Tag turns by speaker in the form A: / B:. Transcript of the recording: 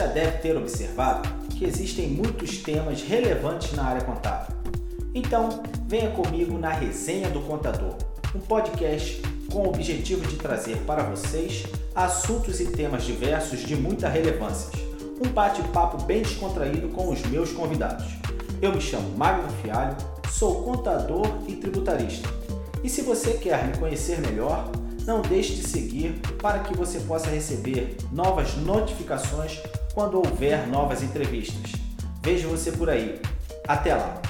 A: deve ter observado que existem muitos temas relevantes na área contábil. Então, venha comigo na Resenha do Contador, um podcast com o objetivo de trazer para vocês assuntos e temas diversos de muita relevância. Um bate-papo bem descontraído com os meus convidados. Eu me chamo Magno Fialho, sou contador e tributarista. E se você quer me conhecer melhor, não deixe de seguir para que você possa receber novas notificações quando houver novas entrevistas. Vejo você por aí. Até lá!